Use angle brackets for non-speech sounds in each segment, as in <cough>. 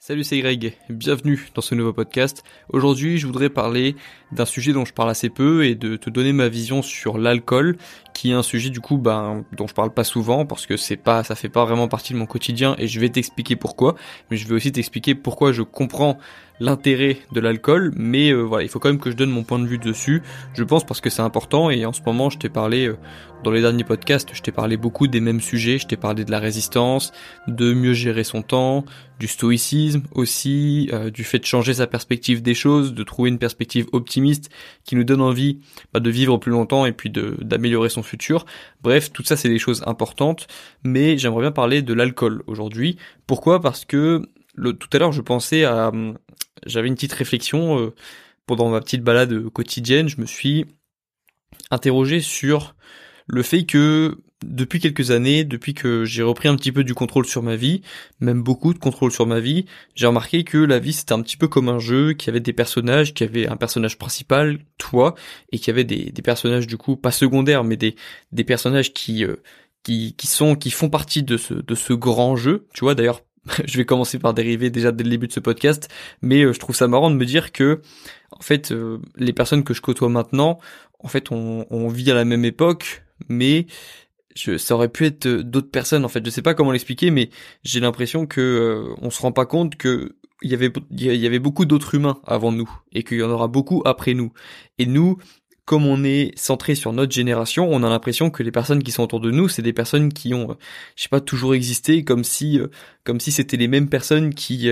Salut, c'est Greg, bienvenue dans ce nouveau podcast. Aujourd'hui, je voudrais parler d'un sujet dont je parle assez peu et de te donner ma vision sur l'alcool, qui est un sujet du coup ben, dont je parle pas souvent parce que c'est pas, ça fait pas vraiment partie de mon quotidien et je vais t'expliquer pourquoi, mais je vais aussi t'expliquer pourquoi je comprends l'intérêt de l'alcool, mais euh, voilà, il faut quand même que je donne mon point de vue dessus, je pense parce que c'est important et en ce moment je t'ai parlé euh, dans les derniers podcasts, je t'ai parlé beaucoup des mêmes sujets, je t'ai parlé de la résistance, de mieux gérer son temps, du stoïcisme aussi, euh, du fait de changer sa perspective des choses, de trouver une perspective optimiste qui nous donne envie bah, de vivre plus longtemps et puis d'améliorer son futur. Bref, tout ça c'est des choses importantes, mais j'aimerais bien parler de l'alcool aujourd'hui. Pourquoi? Parce que tout à l'heure je pensais à j'avais une petite réflexion euh, pendant ma petite balade quotidienne. Je me suis interrogé sur le fait que depuis quelques années, depuis que j'ai repris un petit peu du contrôle sur ma vie, même beaucoup de contrôle sur ma vie, j'ai remarqué que la vie c'était un petit peu comme un jeu, qu'il y avait des personnages, qu'il y avait un personnage principal, toi, et qu'il y avait des, des, personnages du coup pas secondaires, mais des, des personnages qui, euh, qui qui sont qui font partie de ce de ce grand jeu. Tu vois d'ailleurs <laughs> je vais commencer par dériver déjà dès le début de ce podcast, mais euh, je trouve ça marrant de me dire que, en fait, euh, les personnes que je côtoie maintenant, en fait, on, vit à la même époque, mais je, ça aurait pu être euh, d'autres personnes. En fait, je sais pas comment l'expliquer, mais j'ai l'impression que on se rend pas compte que il y avait il y avait beaucoup d'autres humains avant nous et qu'il y en aura beaucoup après nous. Et nous, comme on est centré sur notre génération, on a l'impression que les personnes qui sont autour de nous, c'est des personnes qui ont, je sais pas, toujours existé, comme si, comme si c'était les mêmes personnes qui,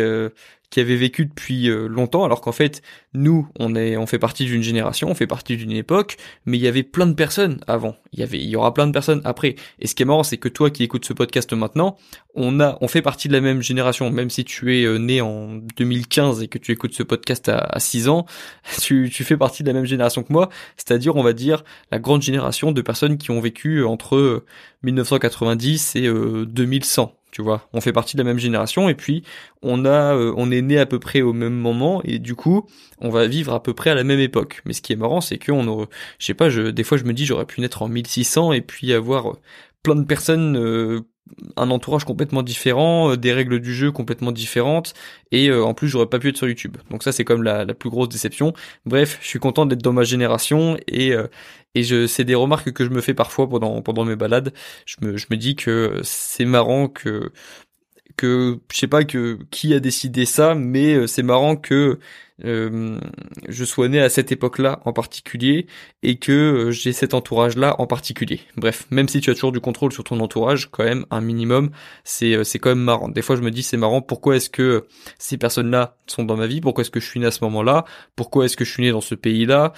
qui avaient vécu depuis euh, longtemps, alors qu'en fait, nous, on est, on fait partie d'une génération, on fait partie d'une époque, mais il y avait plein de personnes avant. Il y avait, il y aura plein de personnes après. Et ce qui est marrant, c'est que toi qui écoutes ce podcast maintenant, on a, on fait partie de la même génération, même si tu es euh, né en 2015 et que tu écoutes ce podcast à, à 6 ans, <laughs> tu, tu fais partie de la même génération que moi, c'est-à-dire, on va dire, la grande génération de personnes qui ont vécu entre 1990 et 2100 tu vois. On fait partie de la même génération et puis on a, euh, on est né à peu près au même moment et du coup, on va vivre à peu près à la même époque. Mais ce qui est marrant, c'est que on, je sais pas, je, des fois je me dis j'aurais pu naître en 1600 et puis avoir euh, plein de personnes euh, un entourage complètement différent, euh, des règles du jeu complètement différentes, et euh, en plus j'aurais pas pu être sur YouTube. Donc ça c'est comme la, la, plus grosse déception. Bref, je suis content d'être dans ma génération et et je c'est des remarques que je me fais parfois pendant pendant mes balades. Je me je me dis que c'est marrant que que je sais pas que qui a décidé ça, mais c'est marrant que euh, je sois né à cette époque-là en particulier et que euh, j'ai cet entourage-là en particulier. Bref, même si tu as toujours du contrôle sur ton entourage, quand même un minimum, c'est euh, c'est quand même marrant. Des fois, je me dis c'est marrant. Pourquoi est-ce que ces personnes-là sont dans ma vie? Pourquoi est-ce que je suis né à ce moment-là? Pourquoi est-ce que je suis né dans ce pays-là?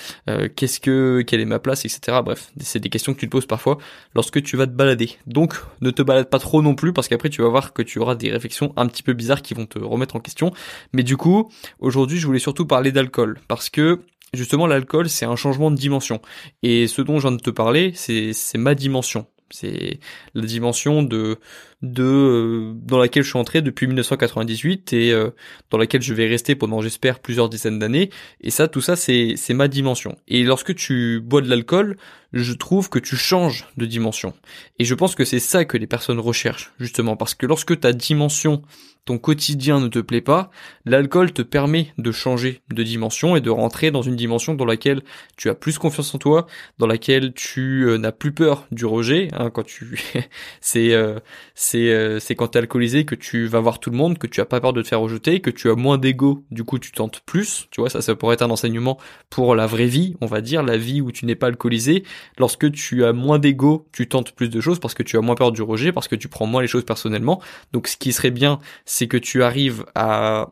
Qu'est-ce que quelle est ma place, etc. Bref, c'est des questions que tu te poses parfois lorsque tu vas te balader. Donc, ne te balade pas trop non plus parce qu'après tu vas voir que tu auras des réflexions un petit peu bizarres qui vont te remettre en question. Mais du coup, aujourd'hui, je voulais surtout parler d'alcool parce que justement l'alcool c'est un changement de dimension. Et ce dont je viens de te parler c'est ma dimension. C'est la dimension de de euh, dans laquelle je suis entré depuis 1998 et euh, dans laquelle je vais rester pendant j'espère plusieurs dizaines d'années. Et ça tout ça c'est c'est ma dimension. Et lorsque tu bois de l'alcool je trouve que tu changes de dimension. Et je pense que c'est ça que les personnes recherchent justement. Parce que lorsque ta dimension ton quotidien ne te plaît pas, l'alcool te permet de changer de dimension et de rentrer dans une dimension dans laquelle tu as plus confiance en toi, dans laquelle tu euh, n'as plus peur du rejet. Hein, quand tu, <laughs> c'est euh, c'est euh, c'est quand t'es alcoolisé que tu vas voir tout le monde, que tu as pas peur de te faire rejeter, que tu as moins d'ego, du coup tu tentes plus. Tu vois, ça ça pourrait être un enseignement pour la vraie vie, on va dire, la vie où tu n'es pas alcoolisé. Lorsque tu as moins d'ego, tu tentes plus de choses parce que tu as moins peur du rejet, parce que tu prends moins les choses personnellement. Donc ce qui serait bien, c'est que tu arrives à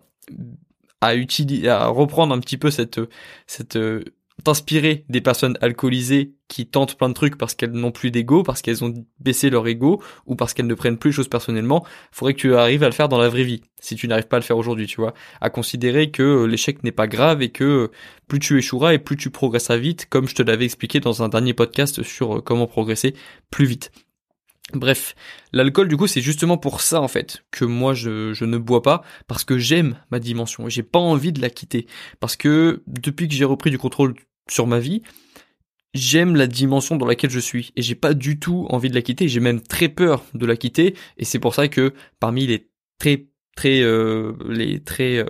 reprendre un petit peu cette t'inspirer des personnes alcoolisées qui tentent plein de trucs parce qu'elles n'ont plus d'ego, parce qu'elles ont baissé leur ego ou parce qu'elles ne prennent plus les choses personnellement, faudrait que tu arrives à le faire dans la vraie vie. Si tu n'arrives pas à le faire aujourd'hui, tu vois, à considérer que l'échec n'est pas grave et que plus tu échoueras et plus tu progresseras vite, comme je te l'avais expliqué dans un dernier podcast sur comment progresser plus vite. Bref, l'alcool du coup c'est justement pour ça en fait que moi je, ne bois pas parce que j'aime ma dimension et j'ai pas envie de la quitter. Parce que depuis que j'ai repris du contrôle sur ma vie, j'aime la dimension dans laquelle je suis et j'ai pas du tout envie de la quitter, j'ai même très peur de la quitter et c'est pour ça que parmi les très très les très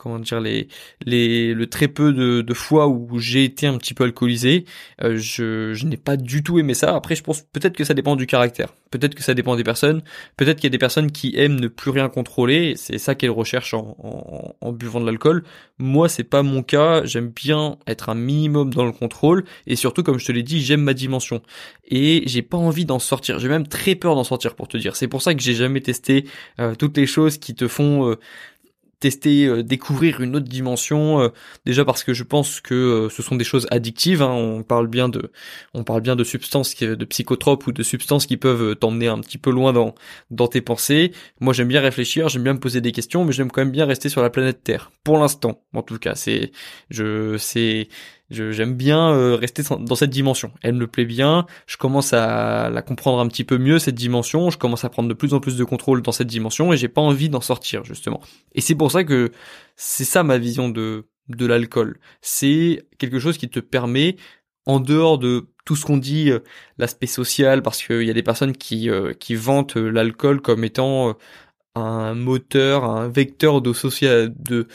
comment dire les les le très peu de, de fois où j'ai été un petit peu alcoolisé euh, je, je n'ai pas du tout aimé ça. Après je pense peut-être que ça dépend du caractère. Peut-être que ça dépend des personnes. Peut-être qu'il y a des personnes qui aiment ne plus rien contrôler. C'est ça qu'elles recherchent en, en, buvant de l'alcool. Moi c'est pas mon cas. J'aime bien être un minimum dans le contrôle. Et surtout comme je te l'ai dit j'aime ma dimension. Et j'ai pas envie d'en sortir. J'ai même très peur d'en sortir pour te dire. C'est pour ça que j'ai jamais testé euh, toutes les choses qui te font euh, tester, euh, découvrir une autre dimension. Euh, déjà parce que je pense que euh, ce sont des choses addictives. Hein, on parle bien de, on parle bien de substances, de psychotropes ou de substances qui peuvent t'emmener un petit peu loin dans dans tes pensées. Moi, j'aime bien réfléchir, j'aime bien me poser des questions, mais j'aime quand même bien rester sur la planète Terre. Pour l'instant, en tout cas, c'est, je, c'est J'aime bien euh, rester dans cette dimension. Elle me plaît bien. Je commence à la comprendre un petit peu mieux cette dimension. Je commence à prendre de plus en plus de contrôle dans cette dimension et j'ai pas envie d'en sortir justement. Et c'est pour ça que c'est ça ma vision de de l'alcool. C'est quelque chose qui te permet en dehors de tout ce qu'on dit, euh, l'aspect social, parce qu'il y a des personnes qui euh, qui vantent l'alcool comme étant un moteur, un vecteur de social de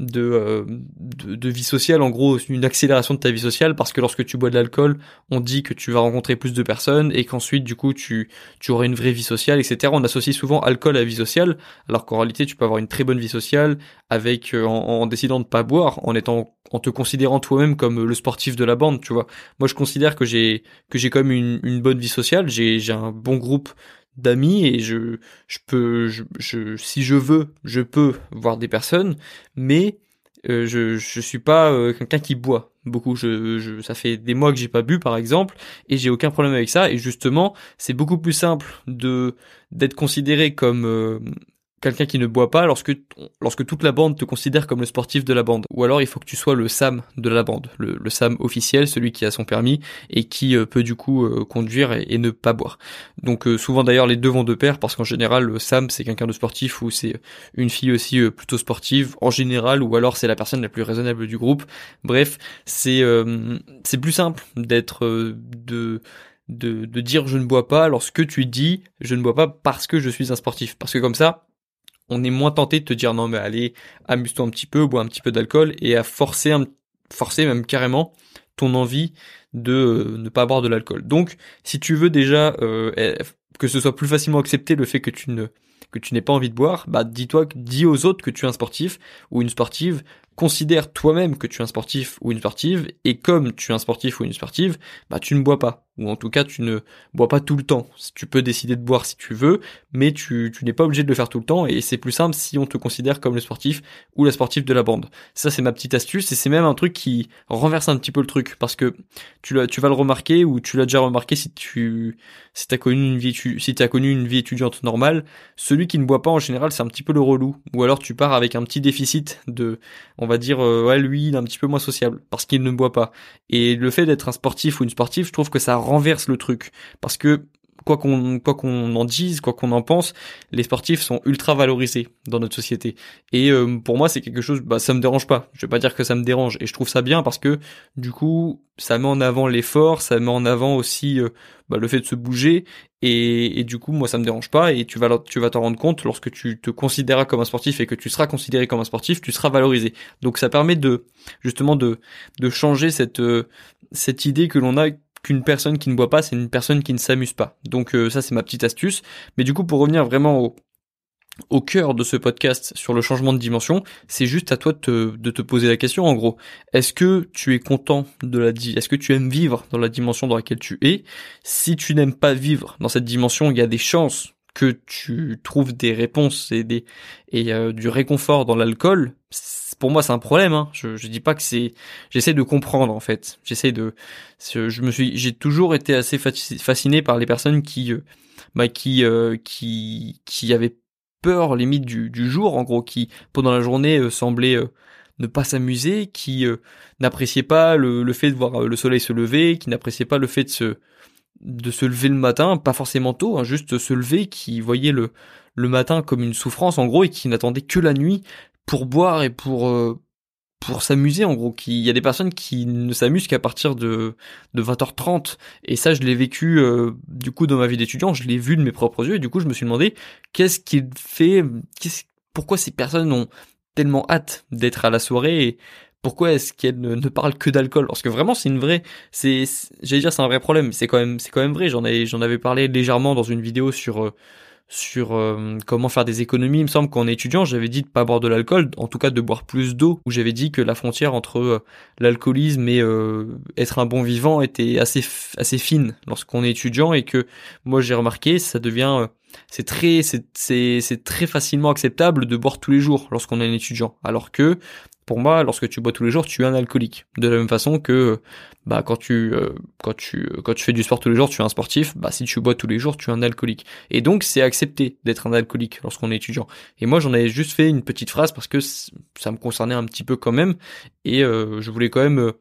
euh, de, de, vie sociale, en gros une accélération de ta vie sociale, parce que lorsque tu bois de l'alcool, on dit que tu vas rencontrer plus de personnes et qu'ensuite du coup tu, tu auras une vraie vie sociale, etc. On associe souvent alcool à vie sociale, alors qu'en réalité tu peux avoir une très bonne vie sociale avec euh, en, décidant de pas boire, en étant en te considérant toi-même comme le sportif de la bande, tu vois. Moi je considère que j'ai que j'ai comme une, une bonne vie sociale, j'ai j'ai un bon groupe d'amis et je je peux je, si je veux je peux voir des personnes mais euh, je je suis pas euh, quelqu'un qui boit beaucoup. Je, je ça fait des mois que j'ai pas bu par exemple et j'ai aucun problème avec ça. Et justement c'est beaucoup plus simple de d'être considéré comme euh, quelqu'un qui ne boit pas lorsque lorsque toute la bande te considère comme le sportif de la bande. Ou alors il faut que tu sois le Sam de la bande le, Sam officiel celui qui a son permis et qui euh, peut du coup euh, conduire et, ne pas boire. Donc euh, souvent d'ailleurs les deux vont de pair parce qu'en général le Sam c'est quelqu'un de sportif ou c'est une fille aussi plutôt sportive en général ou alors c'est la personne la plus raisonnable du groupe. Bref c'est c'est plus simple d'être de de, de dire je ne bois pas lorsque tu dis je ne bois pas parce que je suis un sportif. Parce que comme ça on est moins tenté de te dire non mais allez, amuse-toi un petit peu, bois un petit peu d'alcool et à forcer, forcer même carrément ton envie de euh, ne pas boire de l'alcool. Donc si tu veux déjà euh, eh, que ce soit plus facilement accepté le fait que tu ne que tu n'aies pas envie de boire, bah dis-toi, dis aux autres que tu es un sportif ou une sportive, considère toi-même que tu es un sportif ou une sportive, et comme tu es un sportif ou une sportive, bah tu ne bois pas. Ou en tout cas, tu ne bois pas tout le temps. Tu peux décider de boire si tu veux, mais tu, tu n'es pas obligé de le faire tout le temps, et c'est plus simple si on te considère comme le sportif ou la sportive de la bande. Ça, c'est ma petite astuce, et c'est même un truc qui renverse un petit peu le truc, parce que tu, tu vas le remarquer, ou tu l'as déjà remarqué si tu si connu une vie, si connu une vie étudiante normale, celui qui ne boit pas en général, c'est un petit peu le relou. Ou alors tu pars avec un petit déficit de, on va dire, euh, ouais, lui, il est un petit peu moins sociable parce qu'il ne boit pas. Et le fait d'être un sportif ou une sportive, je trouve que ça renverse le truc parce que quoi qu'on quoi qu'on en dise, quoi qu'on en pense, les sportifs sont ultra valorisés dans notre société. Et euh, pour moi, c'est quelque chose, bah ça me dérange pas. Je vais pas dire que ça me dérange. Et je trouve ça bien parce que du coup, ça met en avant l'effort, ça met en avant aussi euh, bah, le fait de se bouger. Et, du coup, moi, ça me dérange pas. Et tu vas tu vas t'en rendre compte lorsque tu te considéreras comme un sportif et que tu seras considéré comme un sportif, tu seras valorisé. Donc ça permet de justement de de changer cette euh, cette idée que l'on a qu'une personne qui ne boit pas, c'est une personne qui ne s'amuse pas. Donc euh, ça, c'est ma petite astuce. Mais du coup, pour revenir vraiment au, au cœur de ce podcast sur le changement de dimension, c'est juste à toi de te, poser la question en gros. Est-ce que tu es content de la est-ce que tu aimes vivre dans la dimension dans laquelle tu es? Si tu n'aimes pas vivre dans cette dimension, il y a des chances que tu trouves des réponses et des et euh, du réconfort dans l'alcool, pour moi c'est un problème. Hein. Je, je dis pas que c'est. J'essaie de comprendre en fait. J'essaie de. Je me suis. J'ai toujours été assez fasciné par les personnes qui, euh, bah, qui, euh, qui, qui avaient peur limite du, du jour, en gros, qui pendant la journée euh, semblaient ne pas s'amuser, qui n'appréciaient pas le, le fait de voir le soleil se lever, qui n'appréciaient pas le fait de se de se lever le matin, pas forcément tôt, hein, juste se lever, qui voyait le le matin comme une souffrance en gros et qui n'attendait que la nuit pour boire et pour euh, pour s'amuser en gros. Il y a des personnes qui ne s'amusent qu'à partir de de 20h30 et ça je l'ai vécu euh, du coup dans ma vie d'étudiant, je l'ai vu de mes propres yeux et du coup je me suis demandé qu'est-ce qu'il fait qu'est-ce pourquoi ces personnes ont tellement hâte d'être à la soirée et pourquoi est-ce qu'elles ne, parlent que d'alcool? Parce que vraiment, c'est une vraie, c'est, j'allais dire, c'est un vrai problème. C'est quand même, c'est quand même vrai. J'en ai, j'en avais parlé légèrement dans une vidéo sur euh, sur euh, comment faire des économies. Il me semble qu'en étudiant, j'avais dit de pas boire de l'alcool, en tout cas de boire plus d'eau. Où j'avais dit que la frontière entre euh, l'alcoolisme et euh, être un bon vivant était assez assez fine lorsqu'on est étudiant et que moi j'ai remarqué ça devient c'est très c'est c'est très facilement acceptable de boire tous les jours lorsqu'on est un étudiant alors que pour moi, lorsque tu bois tous les jours, tu es un alcoolique. De la même façon que bah quand tu euh, quand tu quand tu fais du sport tous les jours, tu es un sportif. Bah si tu bois tous les jours, tu es un alcoolique. Et donc c'est accepté d'être un alcoolique lorsqu'on est étudiant. Et moi j'en avais juste fait une petite phrase parce que ça me concernait un petit peu quand même et euh, je voulais quand même euh,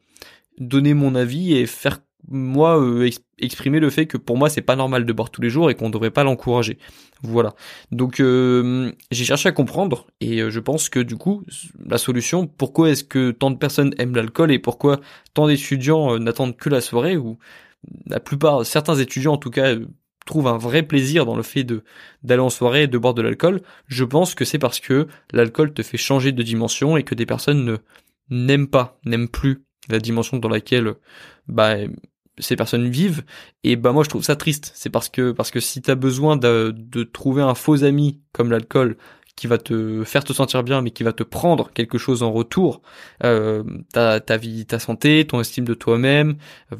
donner mon avis et faire moi euh, exprimer le fait que pour moi c'est pas normal de boire tous les jours et qu'on devrait pas l'encourager. Voilà. Donc euh, j'ai cherché à comprendre et euh, je pense que du coup la solution pourquoi est-ce que tant de personnes aiment l'alcool et pourquoi tant d'étudiants n'attendent que la soirée ou la plupart certains étudiants en tout cas trouvent un vrai plaisir dans le fait de d'aller en soirée et de boire de l'alcool, je pense que c'est parce que l'alcool te fait changer de dimension et que des personnes ne n'aiment pas, n'aiment plus la dimension dans laquelle bah ces personnes vivent. Et bah moi je trouve ça triste. C'est parce que parce que si t'as besoin de, de trouver un faux ami comme l'alcool qui va te faire te sentir bien mais qui va te prendre quelque chose en retour euh, ta, ta vie ta santé ton estime de toi-même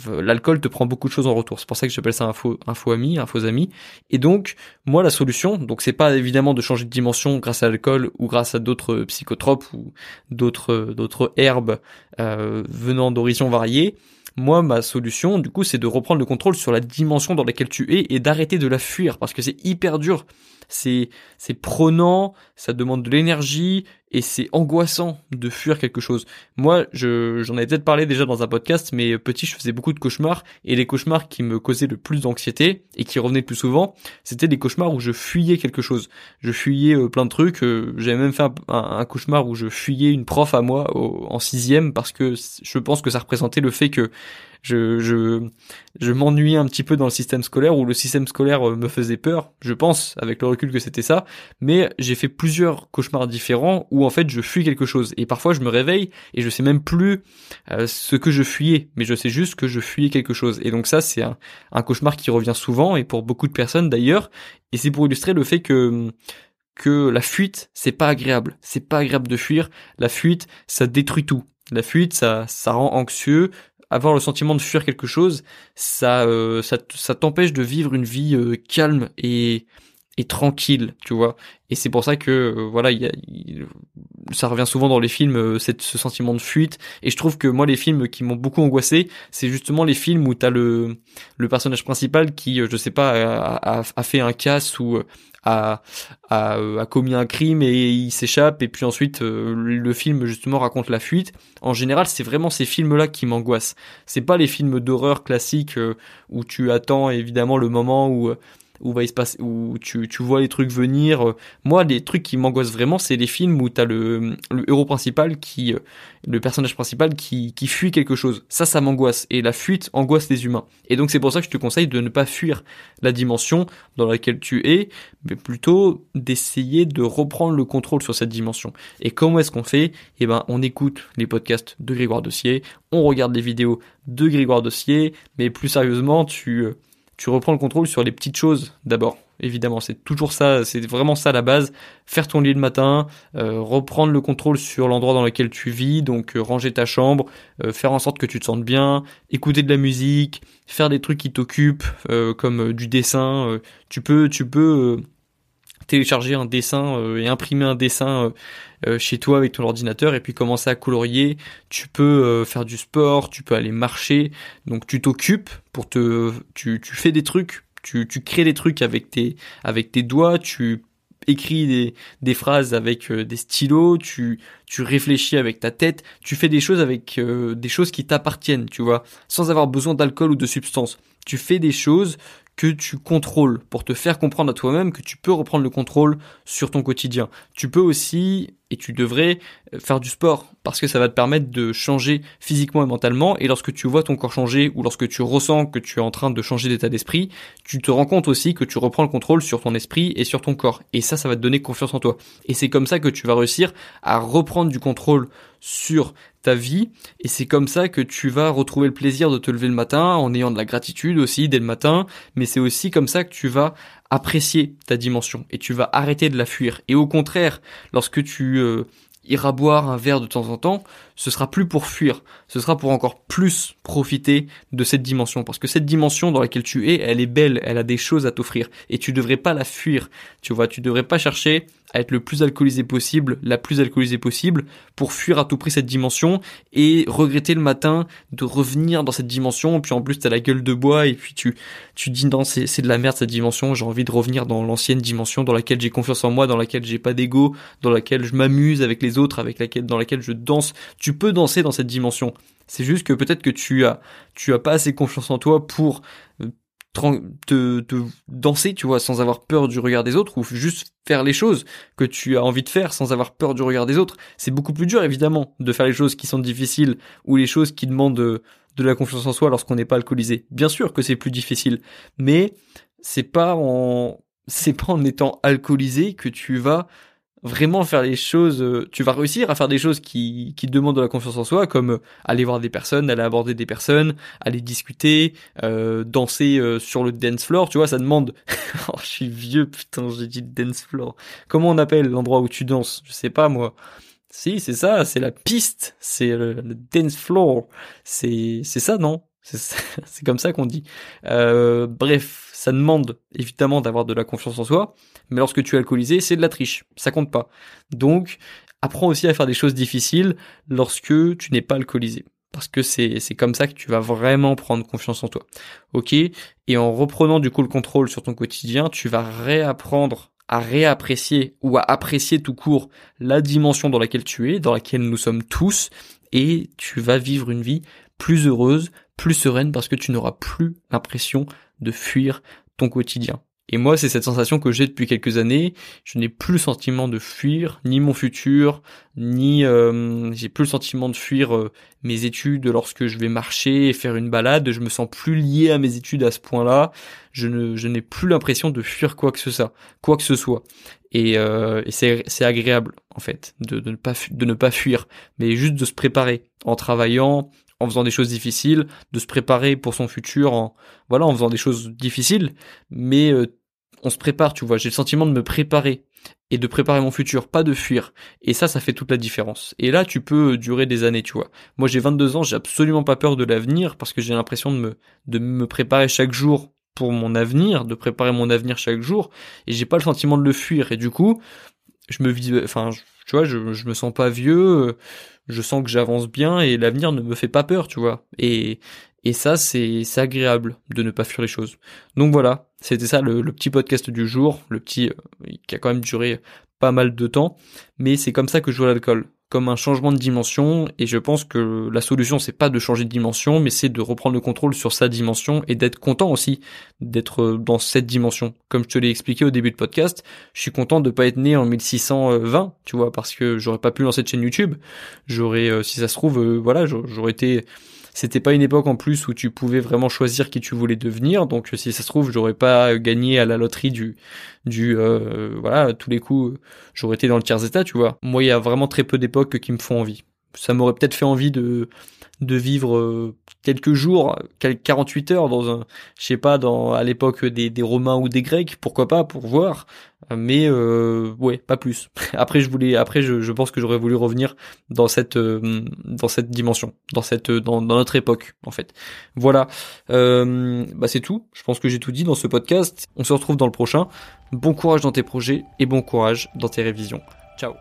l'alcool te prend beaucoup de choses en retour. C'est pour ça que j'appelle ça un faux un faux ami un faux ami. Et donc moi la solution donc c'est pas évidemment de changer de dimension grâce à l'alcool ou grâce à d'autres psychotropes ou d'autres d'autres herbes euh, venant d'horizons variés moi, ma solution, du coup, c'est de reprendre le contrôle sur la dimension dans laquelle tu es et d'arrêter de la fuir parce que c'est hyper dur. C'est c'est prenant, ça demande de l'énergie et c'est angoissant de fuir quelque chose. Moi, je j'en avais peut-être parlé déjà dans un podcast, mais petit, je faisais beaucoup de cauchemars et les cauchemars qui me causaient le plus d'anxiété et qui revenaient le plus souvent, c'était des cauchemars où je fuyais quelque chose. Je fuyais euh, plein de trucs. Euh, J'avais même fait un, cauchemar où je fuyais une prof à moi en sixième parce que je pense que ça représentait le fait que je, je, je m'ennuyais un petit peu dans le système scolaire où le système scolaire euh, me faisait peur. Je pense, avec le recul, que c'était ça. Mais j'ai fait plusieurs cauchemars différents où en fait je fuis quelque chose. Et parfois je me réveille et je sais même plus euh, ce que je fuyais, mais je sais juste que je fuyais quelque chose. Et donc ça, c'est un, cauchemar qui revient souvent et pour beaucoup de personnes d'ailleurs. Et c'est pour illustrer le fait que que la fuite, c'est pas agréable. C'est pas agréable de fuir. La fuite, ça détruit tout. La fuite, ça, ça rend anxieux, avoir le sentiment de fuir quelque chose, ça, euh, ça, ça t'empêche de vivre une vie euh, calme et, et tranquille, tu vois. Et c'est pour ça que euh, voilà, y a, ça revient souvent dans les films, cette, ce sentiment de fuite. Et je trouve que moi, les films qui m'ont beaucoup angoissé, c'est justement les films où t'as le le personnage principal qui, je sais pas, a, fait un casse ou a, a, commis un crime et il s'échappe et puis ensuite euh, le film justement raconte la fuite. En général, c'est vraiment ces films-là qui m'angoissent. C'est pas les films d'horreur classiques euh, où tu attends évidemment le moment où où va où tu, tu vois les trucs venir. Moi, les trucs qui m'angoissent vraiment, c'est les films où t'as le, le héros principal qui, euh, le personnage principal qui, qui fuit quelque chose. Ça, ça m'angoisse. Et la fuite angoisse les humains. Et donc, c'est pour ça que je te conseille de ne pas fuir la dimension dans laquelle tu es, mais plutôt d'essayer de reprendre le contrôle sur cette dimension. Et comment est-ce qu'on fait? Eh ben, on écoute les podcasts de Grégoire Dossier, on regarde les vidéos de Grégoire Dossier, mais plus sérieusement, tu, euh, tu reprends le contrôle sur les petites choses d'abord. Évidemment, c'est toujours ça, c'est vraiment ça la base. Faire ton lit le matin, euh, reprendre le contrôle sur l'endroit dans lequel tu vis, donc euh, ranger ta chambre, euh, faire en sorte que tu te sentes bien, écouter de la musique, faire des trucs qui t'occupent, comme du dessin. tu peux, tu peux télécharger un dessin euh, et imprimer un dessin euh, euh, chez toi avec ton ordinateur et puis commencer à colorier. Tu peux faire du sport, tu peux aller marcher. Donc tu t'occupes pour te, tu, tu fais des trucs, tu, tu crées des trucs avec tes, avec tes doigts, tu écris des, des phrases avec des stylos, tu, tu réfléchis avec ta tête, tu fais des choses avec des choses qui t'appartiennent, tu vois, sans avoir besoin d'alcool ou de substance. Tu fais des choses que tu contrôles, pour te faire comprendre à toi-même que tu peux reprendre le contrôle sur ton quotidien. Tu peux aussi et tu devrais faire du sport parce que ça va te permettre de changer physiquement et mentalement. Et lorsque tu vois ton corps changer ou lorsque tu ressens que tu es en train de changer d'état d'esprit, tu te rends compte aussi que tu reprends le contrôle sur ton esprit et sur ton corps. Et ça ça va te donner confiance en toi. Et c'est comme ça que tu vas réussir à reprendre du contrôle sur ta vie. Et c'est comme ça que tu vas retrouver le plaisir de te lever le matin en ayant de la gratitude aussi dès le matin, mais c'est aussi comme ça que tu vas apprécier ta dimension et tu vas arrêter de la fuir. Et au contraire, lorsque tu euh, iras boire un verre de temps en temps, ce sera plus pour fuir, ce sera pour encore plus profiter de cette dimension. Parce que cette dimension dans laquelle tu es, elle est belle, elle a des choses à t'offrir. Et tu devrais pas la fuir. Tu vois, tu devrais pas chercher à être le plus alcoolisé possible, la plus alcoolisée possible, pour fuir à tout prix cette dimension et regretter le matin de revenir dans cette dimension. Puis en plus, t'as la gueule de bois et puis tu, tu dis non, c'est, c'est de la merde cette dimension. J'ai envie de revenir dans l'ancienne dimension dans laquelle j'ai confiance en moi, dans laquelle j'ai pas d'ego, dans laquelle je m'amuse avec les autres, avec laquelle, dans laquelle je danse. Peux danser dans cette dimension. C'est juste que peut-être que tu as, tu as pas assez confiance en toi pour euh, te, te, danser, tu vois, sans avoir peur du regard des autres, ou juste faire les choses que tu as envie de faire sans avoir peur du regard des autres. C'est beaucoup plus dur, évidemment, de faire les choses qui sont difficiles ou les choses qui demandent de, de la confiance en soi lorsqu'on n'est pas alcoolisé. Bien sûr que c'est plus difficile, mais c'est pas en, c'est pas en étant alcoolisé que tu vas vraiment faire les choses, euh, tu vas réussir à faire des choses qui, qui demandent de la confiance en soi, comme euh, aller voir des personnes, aller aborder des personnes, aller discuter, euh, danser sur le dance floor, tu vois, ça demande. <laughs> oh, je suis vieux, putain, j'ai dit dance floor. Comment on appelle l'endroit où tu danses? Je sais pas moi. Si, c'est ça, c'est la piste, c'est le, le, dance floor. C'est c'est ça, non? <laughs> C'est comme ça qu'on dit. Euh, bref, ça demande évidemment d'avoir de la confiance en soi, mais lorsque tu es alcoolisé, c'est de la triche, ça compte pas. Donc, apprends aussi à faire des choses difficiles lorsque tu n'es pas alcoolisé. Parce que c'est, comme ça que tu vas vraiment prendre confiance en toi. Ok? Et en reprenant du coup le contrôle sur ton quotidien, tu vas réapprendre à réapprécier ou à apprécier tout court la dimension dans laquelle tu es, dans laquelle nous sommes tous, et tu vas vivre une vie plus heureuse, plus sereine parce que tu n'auras plus l'impression de fuir ton quotidien. Et moi, c'est cette sensation que j'ai depuis quelques années. Je n'ai plus le sentiment de fuir ni mon futur, ni euh, j'ai plus le sentiment de fuir euh, mes études lorsque je vais marcher et faire une balade. Je me sens plus lié à mes études à ce point-là. Je ne, je n'ai plus l'impression de fuir quoi que ce soit, quoi que ce soit. Et, euh, c'est, c'est agréable en fait de ne pas de ne pas fuir, mais juste de se préparer en travaillant, en faisant des choses difficiles, de se préparer pour son futur en voilà en faisant des choses difficiles, mais euh, on se prépare, tu vois. J'ai le sentiment de me préparer et de préparer mon futur, pas de fuir. Et ça, ça fait toute la différence. Et là, tu peux durer des années, tu vois. Moi, j'ai 22 ans, j'ai absolument pas peur de l'avenir parce que j'ai l'impression de me de me préparer chaque jour pour mon avenir, de préparer mon avenir chaque jour, et j'ai pas le sentiment de le fuir. Et du coup, je me vis, enfin, tu vois, je, je me sens pas vieux, je sens que j'avance bien et l'avenir ne me fait pas peur, tu vois. Et, et ça, c'est agréable de ne pas fuir les choses. Donc voilà, c'était ça le, petit podcast du jour, le petit euh, qui a quand même duré pas mal de temps, mais c'est comme ça que je vois l'alcool comme un changement de dimension et je pense que la solution c'est pas de changer de dimension mais c'est de reprendre le contrôle sur sa dimension et d'être content aussi d'être dans cette dimension. Comme je te l'ai expliqué au début de podcast, je suis content de pas être né en 1620, tu vois, parce que j'aurais pas pu lancer de chaîne YouTube. J'aurais, euh, si ça se trouve, euh, voilà, j'aurais été c'était pas une époque en plus où tu pouvais vraiment choisir qui tu voulais devenir. Donc si ça se trouve, j'aurais pas gagné à la loterie du du euh, voilà, tous les coups, j'aurais été dans le tiers état, tu vois. Moi, il y a vraiment très peu d'époques qui me font envie. Ça m'aurait peut-être fait envie de de vivre euh, quelques jours, 48 heures dans un, je sais pas, dans à l'époque des, des Romains ou des Grecs, pourquoi pas pour voir, mais euh, ouais, pas plus. <laughs> Après je voulais, après je, je pense que j'aurais voulu revenir dans cette euh, dans cette dimension, dans cette dans, dans notre époque en fait. Voilà, euh, bah c'est tout. Je pense que j'ai tout dit dans ce podcast. On se retrouve dans le prochain. Bon courage dans tes projets et bon courage dans tes révisions. Ciao.